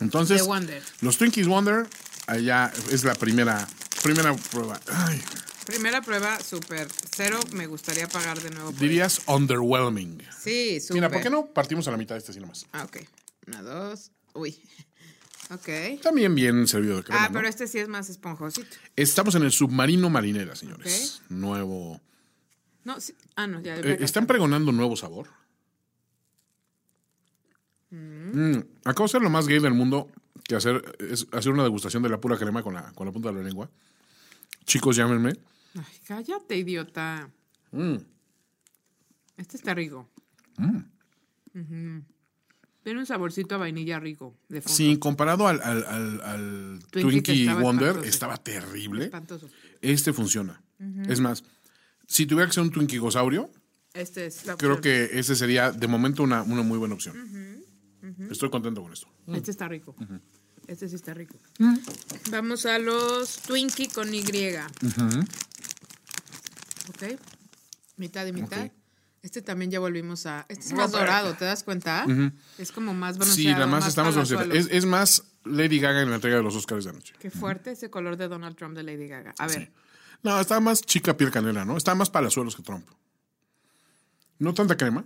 Entonces, De Wonder. los Twinkies Wonder, allá es la primera, primera prueba. Ay, Primera prueba, súper cero. Me gustaría pagar de nuevo. por dirías underwhelming. Sí, súper. Mira, ¿por qué no partimos a la mitad de este así nomás? Ah, ok. Una, dos. Uy. Ok. También bien servido de crema. Ah, ¿no? pero este sí es más esponjosito. Estamos en el submarino marinera, señores. Nuevo, No, sí. Ah, no, ya. Eh, están pregonando nuevo sabor. Mm, Acabo de ser lo más gay del mundo que hacer es hacer una degustación de la pura crema con la, con la punta de la lengua. Chicos, llámenme. Ay, cállate, idiota. Mm. Este está rico. Ujú. Tiene un saborcito a vainilla rico. De fondo. Sí, comparado al, al, al- al Twinkie que Twinkie estaba Wonder, espantoso. estaba terrible. Espantoso. Este funciona. Es más, si tuviera que ser un Twinkie gosaurio, Este es la creo que ese sería de momento una, una muy buena opción. Estoy contento con esto. Este está rico. Este sí está rico. Vamos a los Twinkie con Y. Ok. Mitad y mitad. Este también ya volvimos a. Este es más dorado, ¿te das cuenta? Es como más Sí, bronceado. la más palazuelo. bronceada. Es, es más Lady Gaga en la entrega de los Oscars de anoche. Qué fuerte ese color de Donald Trump de Lady Gaga. A ver, No, está más chica piel canela, ¿no? Está más palazuelos que Trump. No tanta crema.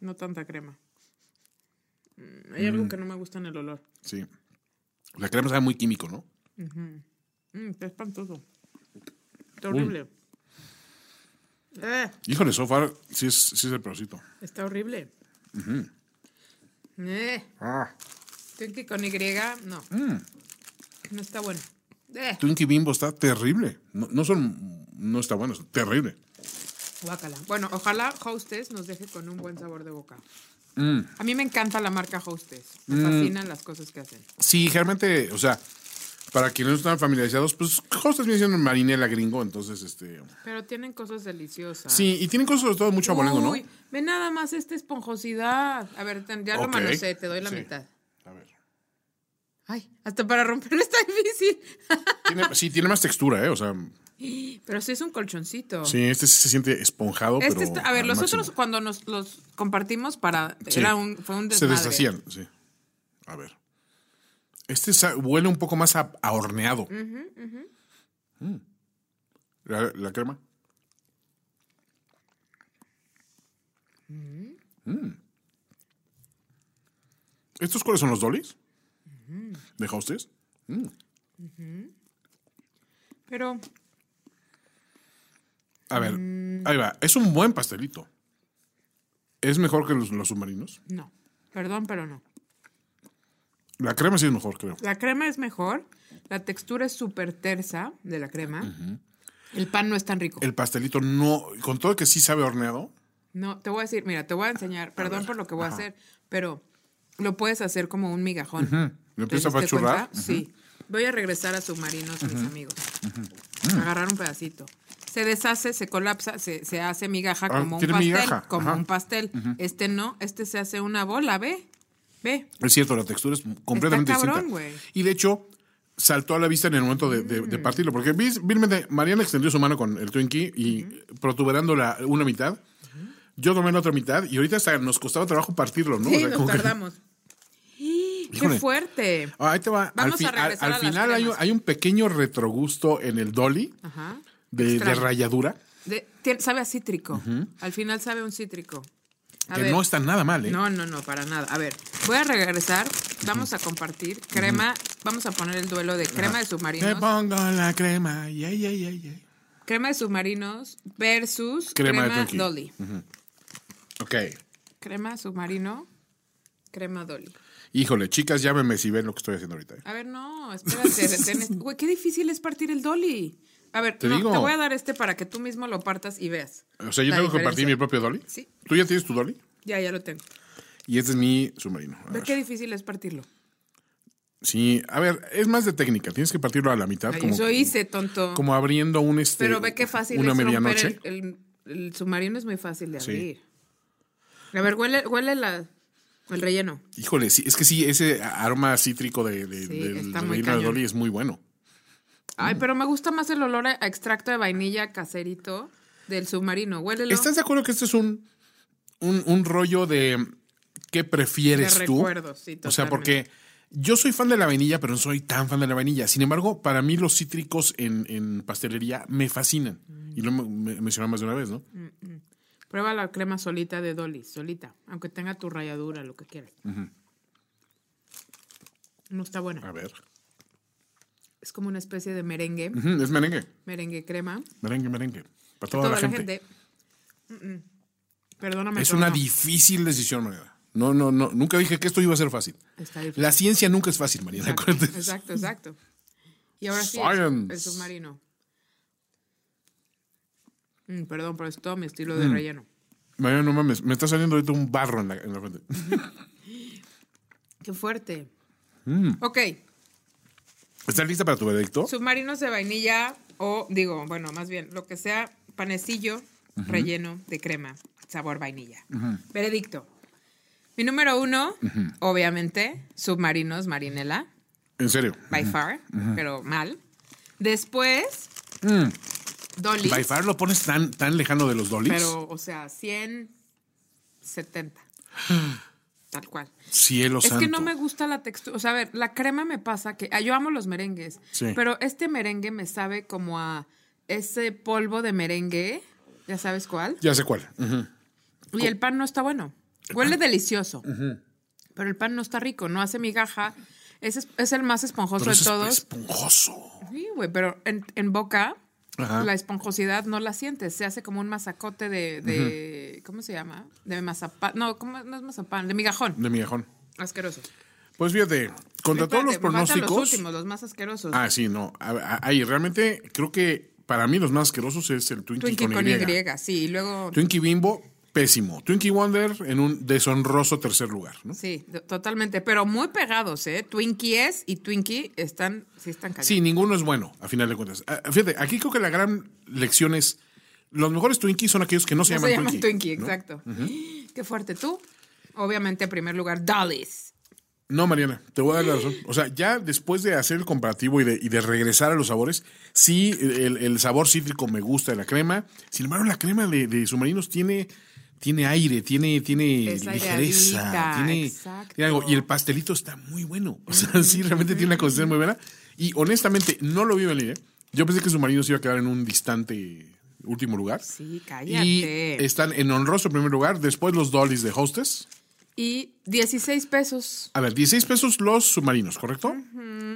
no tanta crema. Mm, Hay algo que no me gusta en el olor. Sí. La crema sabe muy químico, ¿no? Mm, está espantoso. Está horrible. Eh, Híjole, so far sí es, sí es el peorcito. está horrible. Eh, Ah. Twinkie con Y, no. No está bueno. Eh, Twinkie Bimbo está terrible. No, no son, no está bueno, está terrible. guácala. Bueno, ojalá Hostess nos deje con un buen sabor de boca. Mm. A mí me encanta la marca Hostess. Me fascinan las cosas que hacen. Sí, realmente, o sea, para quienes no están familiarizados, pues Hostess viene siendo marinela gringo, entonces, este... Pero tienen cosas deliciosas. Sí, y tienen cosas sobre todo mucho abolengo, ¿no? Uy, ve nada más esta esponjosidad. A ver, ya lo Ok. manoseé, te doy la Sí. mitad. A ver. Ay, hasta para romperlo está difícil. Tiene- sí, tiene más textura, ¿eh? O sea, Pero sí es un colchoncito. sí, este sí se siente esponjado, Este pero... está- a ver, los máximo. otros cuando nos los compartimos para Sí. era un fue un Se desmadre. deshacían, sí. A ver. Este huele un poco más a, a horneado. Mm. La, la crema. Mm. ¿Estos cuáles son los dolis? ¿De Hostess? Pero A ver, Mm. ahí va. Es un buen pastelito. ¿Es mejor que los, los submarinos? no. Perdón, pero no. La crema sí es mejor, creo. La crema es mejor, la textura es súper tersa de la crema. El pan no es tan rico. El pastelito no, con todo que sí sabe horneado. No, te voy a decir, mira, te voy a enseñar, perdón por lo que voy a hacer, pero lo puedes hacer como un migajón. Lo ¿Te empieza a cuenta? Sí. Voy a regresar a submarinos, mis amigos. Agarrar un pedacito. Se deshace, se colapsa, se, se hace migaja Ah, como un pastel. migaja, Como ajá. un pastel. Este no, este se hace una bola, ve. Ve. Es cierto, la textura es completamente Está cabrón, distinta. Y de hecho, saltó a la vista en el momento de, de- de partirlo. Porque vilmente, Mariana extendió su mano con el Twinkie y protuberando la, una mitad. Yo tomé la otra mitad y ahorita hasta nos costaba trabajo partirlo, ¿no? O Sí, sea, nos que- tardamos. ¡Qué fuerte! Ah, ahí te va. Vamos al, fi- a al- regresar al a las final hay un, cremas. hay un pequeño retrogusto en el dolly Ajá. de, de ralladura De- sabe a cítrico. Al final sabe a un cítrico. A que ver. no está nada mal, ¿eh? No, no, no, para nada. A ver, voy a regresar. Vamos a compartir crema. Vamos a poner el duelo de crema de Te submarinos. pongo la crema. Yeah, yeah, yeah. Crema de submarinos versus Crema crema, de. Dolly. Ok. Crema submarino, crema Dolly. Híjole, chicas, llámenme si ven lo que estoy haciendo ahorita. ¿eh? A ver, no, espérate. Güey, qué difícil es partir el Dolly. A ver, Te no, digo. te voy a dar este para que tú mismo lo partas y veas. O sea, yo tengo que compartir mi propio dolly. Sí. ¿Tú ya tienes tu dolly? Ya, ya lo tengo. Y este es mi submarino. A Ve ver. qué difícil es partirlo. Sí, a ver, es más de técnica. Tienes que partirlo a la mitad. Ay, como, eso hice, tonto. como abriendo un este. Pero ve qué fácil Una es medianoche. el, el- el submarino es muy fácil de Sí. abrir. A ver, huele, huele la, el relleno. Híjole, sí, es que sí, ese aroma cítrico de, de- Sí, del relleno de dolly es muy bueno. Ay, pero me gusta más el olor a extracto de vainilla caserito del submarino. Huélelo. ¿Estás de acuerdo que este es un, un, un rollo de qué prefieres De tú? recuerdos, sí, O sea, porque yo soy fan de la vainilla, pero no soy tan fan de la vainilla. Sin embargo, para mí los cítricos en, en pastelería me fascinan. Y lo me- más de una vez, ¿no? Prueba la crema solita de Dolly, solita. Aunque tenga tu ralladura, lo que quieras. No está buena. A ver. Es como una especie de merengue. Es merengue. Merengue crema. Merengue, merengue. Para toda, Toda la gente. gente. Perdóname. Es una no. difícil decisión, Mariana. No, no, no. Nunca dije que esto iba a ser fácil. Está difícil. La ciencia nunca es fácil, Mariana. Exacto, exacto, exacto. Y ahora sí, el submarino. Mm, perdón, pero es todo mi estilo de Mm. relleno. Mariana, no mames. Me está saliendo ahorita un barro en la, en la frente. Qué fuerte. Mm. Ok, ¿Estás lista para tu veredicto? submarinos de vainilla o, digo, bueno, más bien, lo que sea, panecillo relleno de crema, sabor vainilla. Veredicto. Mi número uno, obviamente, submarinos marinela, En serio. by far, pero mal. Después, Mm. Dolly. By far lo pones tan, tan lejano de los dolis. Pero, o sea, 170. Tal cual. Cielo Es santo. que no me gusta la textura. O sea, a ver, la crema me pasa que. ah, yo amo los merengues. Sí. Pero este merengue me sabe como a ese polvo de merengue. ¿Ya sabes cuál? Ya sé cuál. Y el pan no está bueno. Huele delicioso. Pero el pan no está rico, no hace migaja. Es, es- es el más esponjoso Pero de es todos. esponjoso. Sí, güey, pero en, en boca Ajá. la esponjosidad no la sientes. Se hace como un masacote de. de- ¿Cómo se llama? De mazapán. No, ¿cómo? no es mazapán, de migajón. De migajón. Asqueroso. Pues fíjate, contra todos los pronósticos. Los últimos, los más asquerosos. Ah, sí, no. Ahí, realmente creo que para mí los más asquerosos es el Twinkie, Twinkie con, con Y. Y, sí. Y luego. Twinkie Bimbo, pésimo. Twinkie Wonder en un deshonroso tercer lugar, ¿no? Sí, totalmente. Pero muy pegados, ¿eh? Twinkies y Twinkie están. Sí, están callados. Sí, ninguno es bueno, a final de cuentas. Ah, Fíjate, aquí creo que la gran lección es, los mejores Twinkies son aquellos que no se No llaman se llaman Twinkie. Twinkie, ¿no? exacto. Qué fuerte tú. Obviamente, en primer lugar, Dolly's. No, Mariana, te voy a dar la razón. O sea, ya después de hacer el comparativo y de, y de regresar a los sabores, sí, el, el sabor cítrico me gusta de la crema. Sin embargo, la crema de, de submarinos tiene, tiene aire, tiene, tiene Es ligereza, tiene, algo. Y el pastelito está muy bueno. O sea, sí, realmente tiene una consistencia muy buena. Y honestamente, no lo vi venir. ¿eh? Yo pensé que submarinos iba a quedar en un distante último lugar. Sí, Y cállate. están en honroso primer lugar. Después los Dollys de Hostess. Y 16 pesos. A ver, 16 pesos los submarinos, ¿correcto?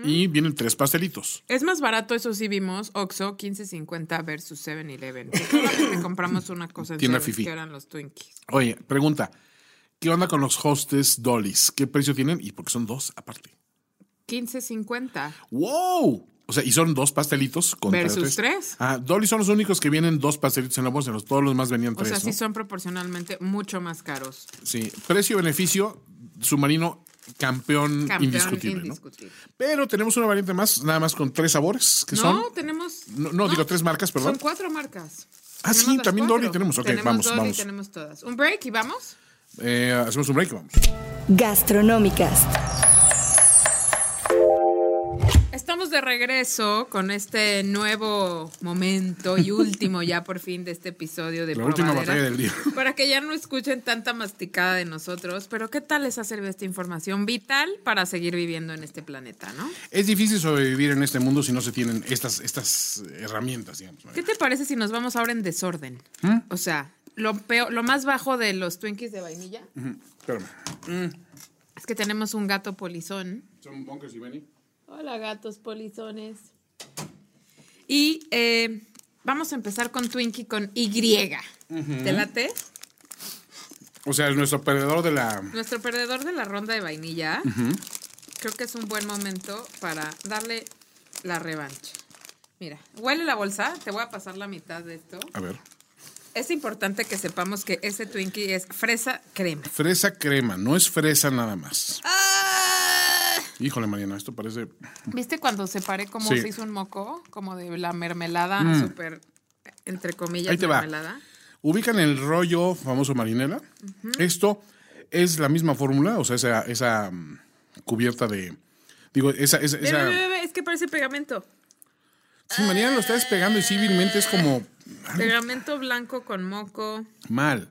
Y vienen tres pastelitos. Es más barato, eso sí vimos, Oxxo 15.50 versus 7-Eleven. Que compramos una cosa en Tienda fifí. que eran los Twinkies. Oye, pregunta. ¿Qué onda con los hostess dollies? ¿Qué precio tienen? Y porque son dos aparte. 15.50. ¡Wow! O sea, y son dos pastelitos contra Versus tres. Ah, dollies son los únicos que vienen dos pastelitos en la bolsa. Los, todos los demás venían O tres. sea, sí son proporcionalmente mucho más caros. Sí. Precio-beneficio, submarino, campeón, Campeón indiscutible. ¿no? Pero tenemos una variante más, nada más con tres sabores, que No, son. tenemos. No, no, digo tres marcas, perdón. Son cuatro marcas. Ah, sí, Tenemos también cuatro. Dolly tenemos. Ok, tenemos vamos, Dolly, vamos. tenemos todas. Un break y vamos. Eh, hacemos un break, vamos. Gastronómicas. De regreso con este nuevo momento y último ya por fin de este episodio de La última batalla del día. Para que ya no escuchen tanta masticada de nosotros, pero ¿qué tal les ha servido esta información vital para seguir viviendo en este planeta, no? Es difícil sobrevivir en este mundo si no se tienen estas, estas herramientas, digamos. ¿Qué te parece si nos vamos ahora en desorden? ¿Mm? O sea, lo peor, lo más bajo de los Twinkies de vainilla Espérame. es que tenemos un gato polizón. Son Bunkers y Benny. Hola, gatos polizones. Y eh, vamos a empezar con Twinkie con Y. ¿Te late? O sea, es nuestro perdedor de la. Nuestro perdedor de la ronda de vainilla. Creo que es un buen momento para darle la revancha. Mira, huele la bolsa. Te voy a pasar la mitad de esto. A ver. Es importante que sepamos que ese Twinkie es fresa crema. Fresa crema, no es fresa nada más. ¡Ah! Híjole, Mariana, esto parece. ¿Viste cuando se paré como Sí. se hizo un moco? Como de la mermelada, súper, entre comillas, Ahí te va. mermelada. Ubican el rollo famoso marinela. Esto es la misma fórmula, o sea, esa, esa mm, cubierta de. Digo, esa. es que parece pegamento. Sí, Mariana lo está despegando y civilmente es como. Pegamento blanco con moco. Mal.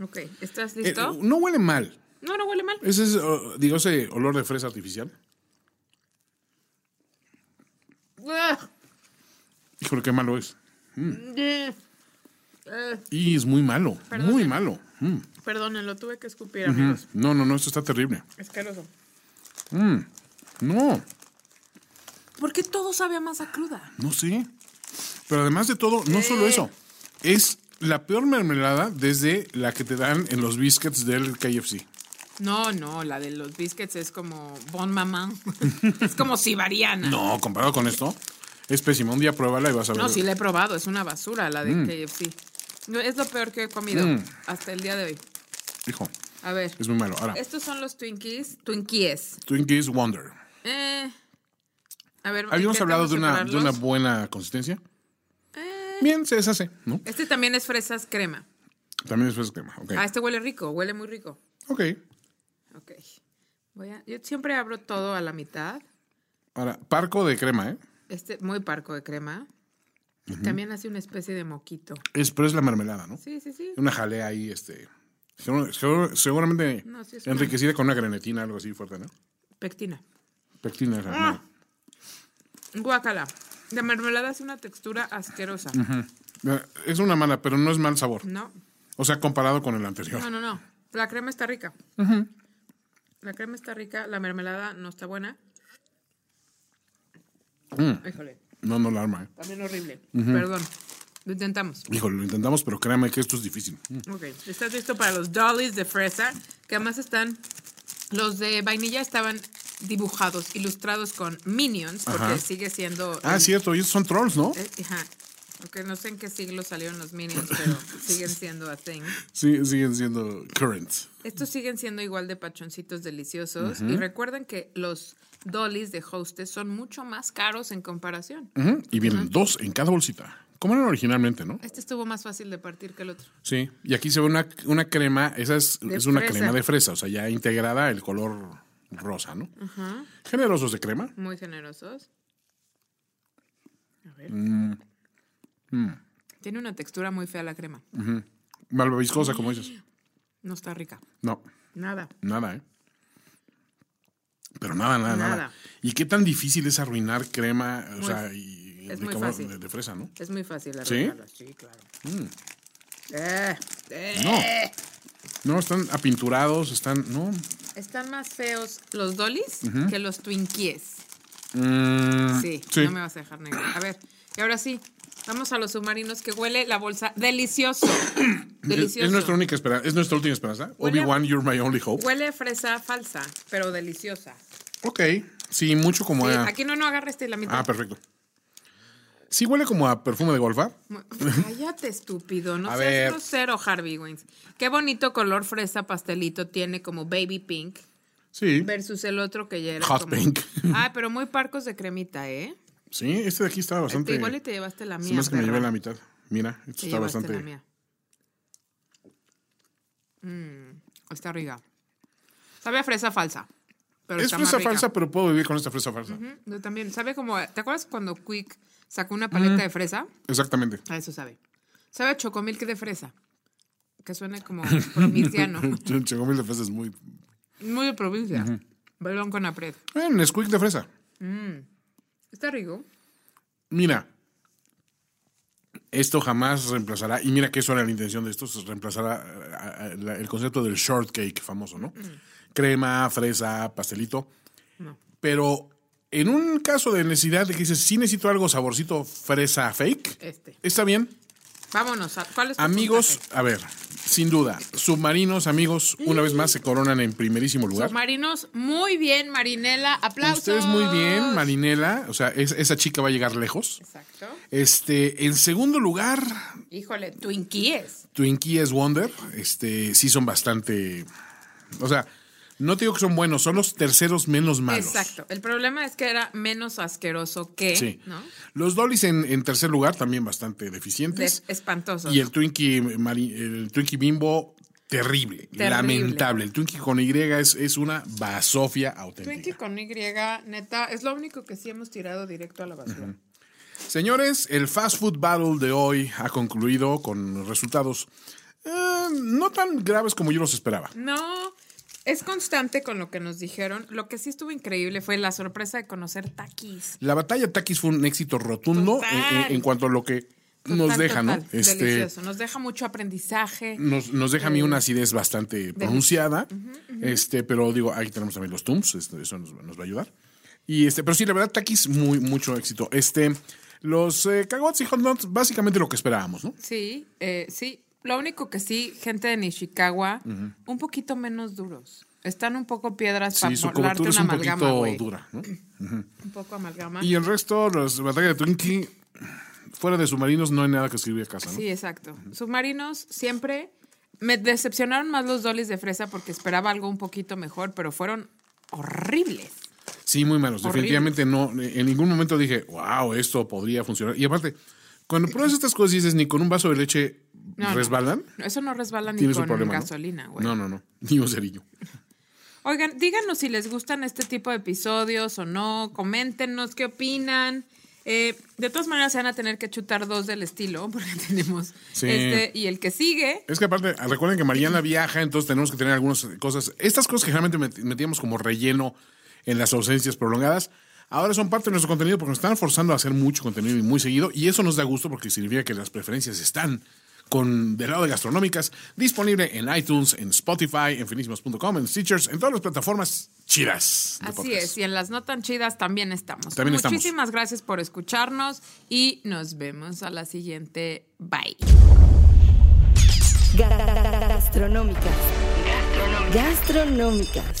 Ok, ¿estás Eh, listo? no huele mal. No, no huele mal. Ese es, uh, digo, ese olor de fresa artificial. Ah, Híjole, qué malo es. eh, eh, Y es muy malo, muy malo. Mm. Perdonen, lo tuve que escupir, amigos. No, no, no, esto está terrible. Asqueroso. No, ¿Por qué todo sabe a masa cruda? no sé. Pero además de todo, no solo eso. Es la peor mermelada desde la que te dan en los biscuits del KFC. No, no, la de los biscuits es como Bon Maman. es como sibariana. No, comparado con esto, es pésima. Un día pruébala y vas a ver. No, sí la he probado, es una basura la de KFC. No, Es lo peor que he comido Mm. hasta el día de hoy. Hijo, A ver, es muy malo. Ahora, estos son los Twinkies, Twinkies. Twinkies Wonder. Eh, a ver, Habíamos hablado de una, de una buena consistencia. Eh, Bien, se deshace, ¿no? Este también es fresas crema. También es fresca crema. Ok. Ah, este huele rico, huele muy rico. Ok. Ok. Voy a, yo siempre abro todo a la mitad. Ahora, parco de crema, ¿eh? Este muy parco de crema. También hace una especie de moquito. Es, pero es la mermelada, ¿no? Sí, sí, sí. Una jalea ahí, este. seguramente No, sí enriquecida con una grenetina, algo así fuerte, ¿no? Pectina. Pectina. Ah. Guacala. La mermelada es una textura asquerosa. no. Eh, Es una mala, pero no es mal sabor. No, O sea, comparado con el anterior. no, no, no. La crema está rica. La crema está rica, la mermelada no está buena. Mm. Híjole, No, no la arma, ¿eh? también horrible. Perdón. Lo intentamos. Híjole, lo intentamos, pero créame que esto es difícil. Mm. Ok, ¿estás listo para los dollies de fresa? Que además están, los de vainilla estaban dibujados, ilustrados con minions, porque Ajá. sigue siendo... Ah, cierto, y esos son trolls, ¿no? Eh, ajá. Porque no sé en qué siglo salieron los minions, pero siguen siendo a thing. Sí, siguen siendo current. Estos siguen siendo igual de pachoncitos deliciosos. Y recuerden que los dollies de Hostess son mucho más caros en comparación. Y vienen dos en cada bolsita. Como eran originalmente, ¿no? Este estuvo más fácil de partir que el otro. Sí. Y aquí se ve una, una crema, esa es, es una fresa. crema de fresa, o sea, ya integrada el color rosa, ¿no? Generosos de crema. Muy generosos. A ver. Mm. Tiene una textura muy fea la crema. Malvaviscosa, como dices. No está rica. No, Nada. nada, ¿eh? Pero nada, nada, nada. Nada. ¿Y qué tan difícil es arruinar crema, o sea, y es de, muy color- fácil. de- de fresa, ¿no? Es muy fácil ¿Sí? arreglarla. Sí, claro. Eh, eh. No. No, están apinturados, están. No. Están más feos los dollies que los Twinkies. Mm, Sí, sí. no me vas a dejar negro. A ver, y ahora sí, vamos a los submarinos que huele la bolsa delicioso. Es, delicioso. es nuestra única esperanza. Es nuestra última esperanza. Obi-Wan, you're my only hope. Huele a fresa falsa, pero deliciosa. Ok. Sí, mucho como Sí, a. aquí no, no agarra este la mitad. Ah, perfecto. Sí, huele como a perfume de golfa. Cállate, estúpido. No A seas ver. grosero, Harvey Wings. Qué bonito color fresa pastelito tiene como baby pink Sí. versus el otro que ya era Hot como... pink. Ah, pero muy parcos de cremita, ¿eh? Sí, este de aquí estaba bastante. Igual y te llevaste la mía, Se me hace que me llevé la mitad. Mira, esto Te está bastante. la mía. Mm, está rica. Sabe a fresa falsa. Pero Es está más fresa rica. falsa, pero puedo vivir con esta fresa falsa. Yo también. Sabe como... ¿Te acuerdas cuando Quick sacó una paleta de fresa? Exactamente. A eso sabe. Sabe a chocomilk de fresa. Que suena como provinciano. Chocomil de fresa es muy. Muy de provincia. Bailón con apret. Eh, Nesquik de fresa. Está rico. Mira, esto jamás reemplazará, y mira que eso era la intención de esto, reemplazará el concepto del shortcake famoso, ¿no? Crema, fresa, pastelito. No. Pero en un caso de necesidad de que dices, sí necesito algo saborcito fresa fake, Este. está bien. Vámonos. a- ¿Cuál es tu Amigos, puntaje? a ver, sin duda, submarinos, amigos, una vez más se coronan en primerísimo lugar. Submarinos, muy bien, Marinela. Aplausos. Ustedes muy bien, Marinela, o sea, es- esa chica va a llegar lejos. Exacto. Este, en segundo lugar, Híjole, Twinkies. Twinkies Wonder, este, sí son bastante, o sea, no te digo que son buenos, son los terceros menos malos. Exacto. El problema es que era menos asqueroso que, Sí. ¿no? Los Dollies en, en tercer lugar también bastante De- deficientes. espantosos. y el Twinkie, el Twinkie Bimbo, terrible, Terrible. lamentable. El Twinkie con Y es, es una basofia auténtica. Twinkie con Y, neta, es lo único que sí hemos tirado directo a la basura. Señores, el Fast Food Battle de hoy ha concluido con resultados eh, no tan graves como yo los esperaba. No, es constante con lo que nos dijeron. Lo que sí estuvo increíble fue la sorpresa de conocer Takis. La batalla Takis fue un éxito rotundo en, en- en cuanto a lo que nos Total, deja, ¿no? total, Este, Delicioso. Nos deja mucho aprendizaje. nos, nos deja a mí una acidez bastante pronunciada, este, pero digo, ahí tenemos también los Tums, este, eso nos, nos va a ayudar. Y este, pero sí, la verdad, Takis, muy, mucho éxito. Este, Los eh, cagots y hot dogs, básicamente lo que esperábamos, ¿no? Sí, eh, sí. Lo único que sí, gente de Nishikawa, un poquito menos duros. Están un poco piedras para Sí, es una un amalgama, poquito güey. dura, ¿no? Un poco amalgama. Y el resto, los batalla de Twinkie, fuera de submarinos no hay nada que escribir a casa, ¿no? Sí, exacto. Submarinos siempre me decepcionaron más los dolis de fresa porque esperaba algo un poquito mejor, pero fueron horribles. Sí, muy malos. Definitivamente no. En ningún momento dije, wow, esto podría funcionar. Y aparte, cuando pruebas estas cosas dices, ni con un vaso de leche No, resbalan, No, Eso no resbala ni con problema. gasolina, güey. No, no, no. Ni un cerillo. Oigan, díganos si les gustan este tipo de episodios o no, coméntenos qué opinan. Eh, de todas maneras, se van a tener que chutar dos del estilo, porque tenemos Sí. este y el que sigue. Es que aparte, recuerden que Mariana viaja, entonces tenemos que tener algunas cosas. Estas cosas que generalmente met- metíamos como relleno en las ausencias prolongadas, ahora son parte de nuestro contenido porque nos están forzando a hacer mucho contenido y muy seguido. Y eso nos da gusto porque significa que las preferencias están con del lado de gastronómicas, disponible en iTunes, en Spotify, en finísimos.com, en Stitchers, en todas las plataformas chidas. de Así podcast. es, y en las no tan chidas también estamos. También estamos. Muchísimas gracias por escucharnos y nos vemos a la siguiente. Bye. Ga- ga- ga- ga- Gastronómicas. Gastronómicas.